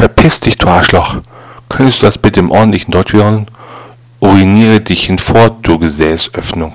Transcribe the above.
Verpiss dich, du Arschloch! Könntest du das bitte im ordentlichen Deutsch hören? Uriniere dich hinfort, du Gesäßöffnung!